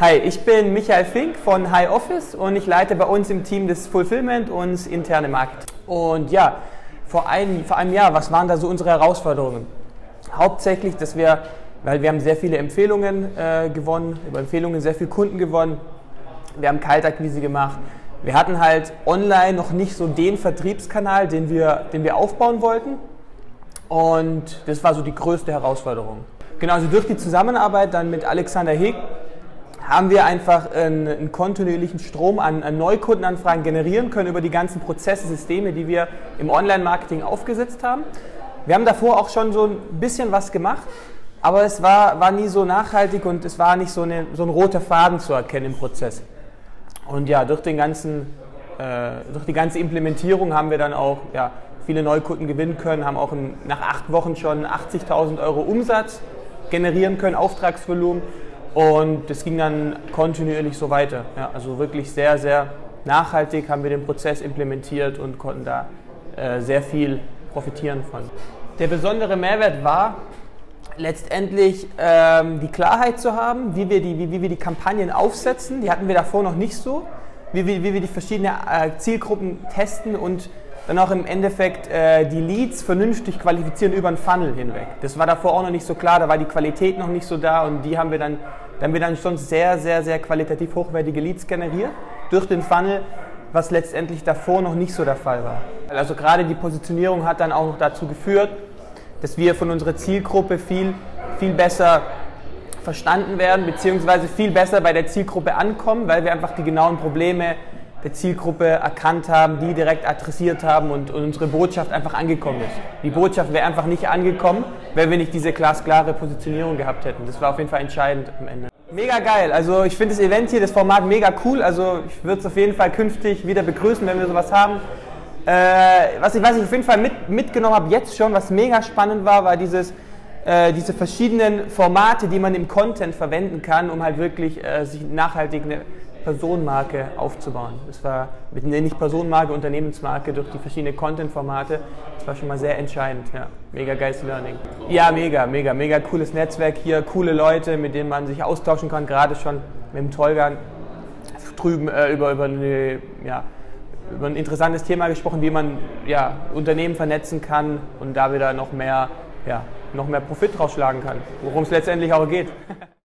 Hi, ich bin Michael Fink von High Office und ich leite bei uns im Team das Fulfillment und das interne Markt. Und ja, vor einem, vor einem Jahr, was waren da so unsere Herausforderungen? Hauptsächlich, dass wir, weil wir haben sehr viele Empfehlungen äh, gewonnen, über Empfehlungen sehr viele Kunden gewonnen. Wir haben Kaltakquise gemacht. Wir hatten halt online noch nicht so den Vertriebskanal, den wir, den wir aufbauen wollten. Und das war so die größte Herausforderung. Genau, also durch die Zusammenarbeit dann mit Alexander Heg haben wir einfach einen, einen kontinuierlichen Strom an, an, Neukundenanfragen generieren können über die ganzen Prozesse, Systeme, die wir im Online-Marketing aufgesetzt haben. Wir haben davor auch schon so ein bisschen was gemacht, aber es war, war nie so nachhaltig und es war nicht so, eine, so ein roter Faden zu erkennen im Prozess. Und ja, durch, den ganzen, äh, durch die ganze Implementierung haben wir dann auch ja, viele Neukunden gewinnen können, haben auch in, nach acht Wochen schon 80.000 Euro Umsatz generieren können, Auftragsvolumen und das ging dann kontinuierlich so weiter. Ja, also wirklich sehr, sehr nachhaltig haben wir den Prozess implementiert und konnten da äh, sehr viel profitieren von. Der besondere Mehrwert war letztendlich ähm, die Klarheit zu haben, wie wir, die, wie, wie wir die Kampagnen aufsetzen. Die hatten wir davor noch nicht so. Wie wir, wie wir die verschiedenen äh, Zielgruppen testen und dann auch im Endeffekt äh, die Leads vernünftig qualifizieren über einen Funnel hinweg. Das war davor auch noch nicht so klar, da war die Qualität noch nicht so da und die haben wir dann, da haben wir dann schon sehr, sehr, sehr qualitativ hochwertige Leads generiert durch den Funnel, was letztendlich davor noch nicht so der Fall war. Also gerade die Positionierung hat dann auch noch dazu geführt, dass wir von unserer Zielgruppe viel, viel besser verstanden werden, beziehungsweise viel besser bei der Zielgruppe ankommen, weil wir einfach die genauen Probleme der Zielgruppe erkannt haben, die direkt adressiert haben und, und unsere Botschaft einfach angekommen ist. Die Botschaft wäre einfach nicht angekommen, wenn wir nicht diese glasklare Positionierung gehabt hätten. Das war auf jeden Fall entscheidend am Ende. Mega geil. Also ich finde das Event hier, das Format mega cool. Also ich würde es auf jeden Fall künftig wieder begrüßen, wenn wir sowas haben. Äh, was, ich, was ich auf jeden Fall mit, mitgenommen habe jetzt schon, was mega spannend war, war dieses, äh, diese verschiedenen Formate, die man im Content verwenden kann, um halt wirklich äh, sich nachhaltig eine Personenmarke aufzubauen. Das war mit nicht Personenmarke, Unternehmensmarke durch die verschiedenen Content-Formate. Das war schon mal sehr entscheidend. Ja, mega geiles Learning. Ja, mega, mega, mega cooles Netzwerk hier, coole Leute, mit denen man sich austauschen kann. Gerade schon mit dem Tolgan drüben äh, über, über, eine, ja, über ein interessantes Thema gesprochen, wie man ja, Unternehmen vernetzen kann und da wieder noch mehr, ja, noch mehr Profit rausschlagen kann, worum es letztendlich auch geht.